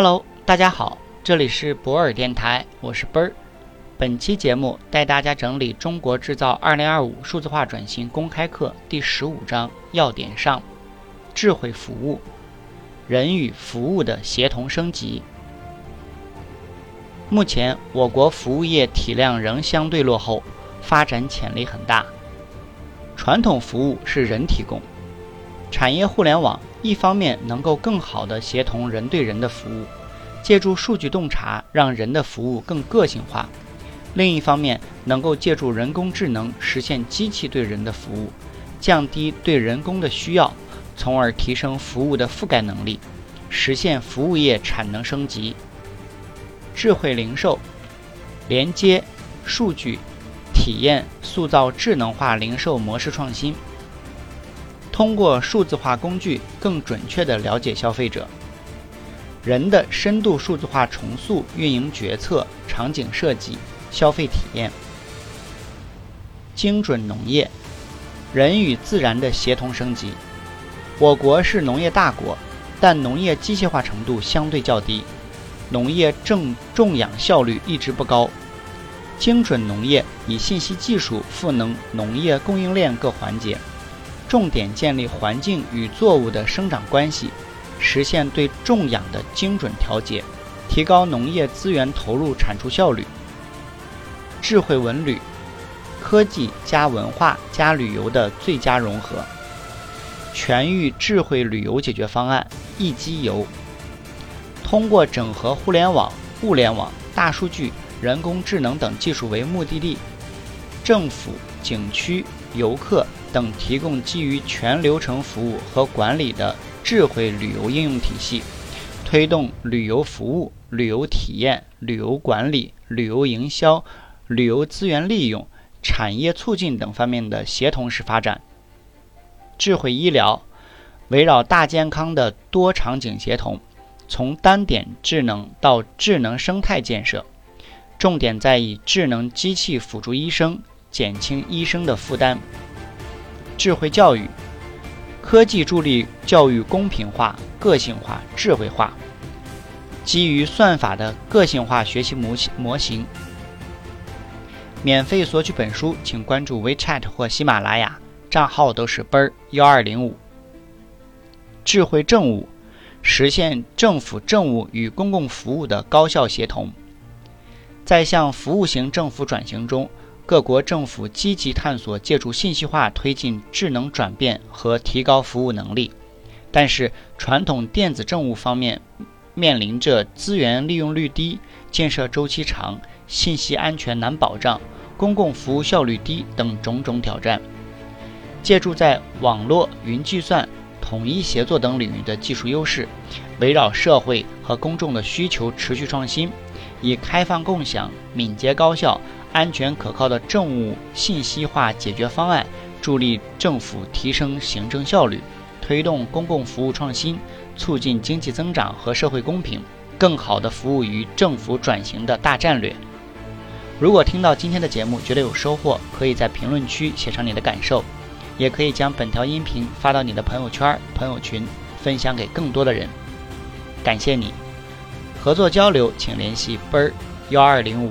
Hello，大家好，这里是博尔电台，我是奔儿。本期节目带大家整理《中国制造2025数字化转型公开课》第十五章要点上：智慧服务，人与服务的协同升级。目前，我国服务业体量仍相对落后，发展潜力很大。传统服务是人提供，产业互联网一方面能够更好地协同人对人的服务，借助数据洞察让人的服务更个性化；另一方面能够借助人工智能实现机器对人的服务，降低对人工的需要，从而提升服务的覆盖能力，实现服务业产能升级。智慧零售，连接数据体验，塑造智能化零售模式创新。通过数字化工具，更准确地了解消费者。人的深度数字化重塑运营决策、场景设计、消费体验。精准农业，人与自然的协同升级。我国是农业大国，但农业机械化程度相对较低。农业种种养效率一直不高，精准农业以信息技术赋能农业供应链各环节，重点建立环境与作物的生长关系，实现对种养的精准调节，提高农业资源投入产出效率。智慧文旅，科技加文化加旅游的最佳融合，全域智慧旅游解决方案，一机游。通过整合互联网、物联网、大数据、人工智能等技术为目的地，政府、景区、游客等提供基于全流程服务和管理的智慧旅游应用体系，推动旅游服务、旅游体验、旅游管理、旅游营销、旅游资源利用、产业促进等方面的协同式发展。智慧医疗，围绕大健康的多场景协同。从单点智能到智能生态建设，重点在以智能机器辅助医生，减轻医生的负担。智慧教育，科技助力教育公平化、个性化、智慧化。基于算法的个性化学习模型模型。免费索取本书，请关注 WeChat 或喜马拉雅，账号都是奔儿幺二零五。智慧政务。实现政府政务与公共服务的高效协同。在向服务型政府转型中，各国政府积极探索借助信息化推进智能转变和提高服务能力。但是，传统电子政务方面面临着资源利用率低、建设周期长、信息安全难保障、公共服务效率低等种种挑战。借助在网络、云计算。统一协作等领域的技术优势，围绕社会和公众的需求持续创新，以开放共享、敏捷高效、安全可靠的政务信息化解决方案，助力政府提升行政效率，推动公共服务创新，促进经济增长和社会公平，更好地服务于政府转型的大战略。如果听到今天的节目觉得有收获，可以在评论区写上你的感受。也可以将本条音频发到你的朋友圈、朋友群，分享给更多的人。感谢你，合作交流请联系奔儿幺二零五。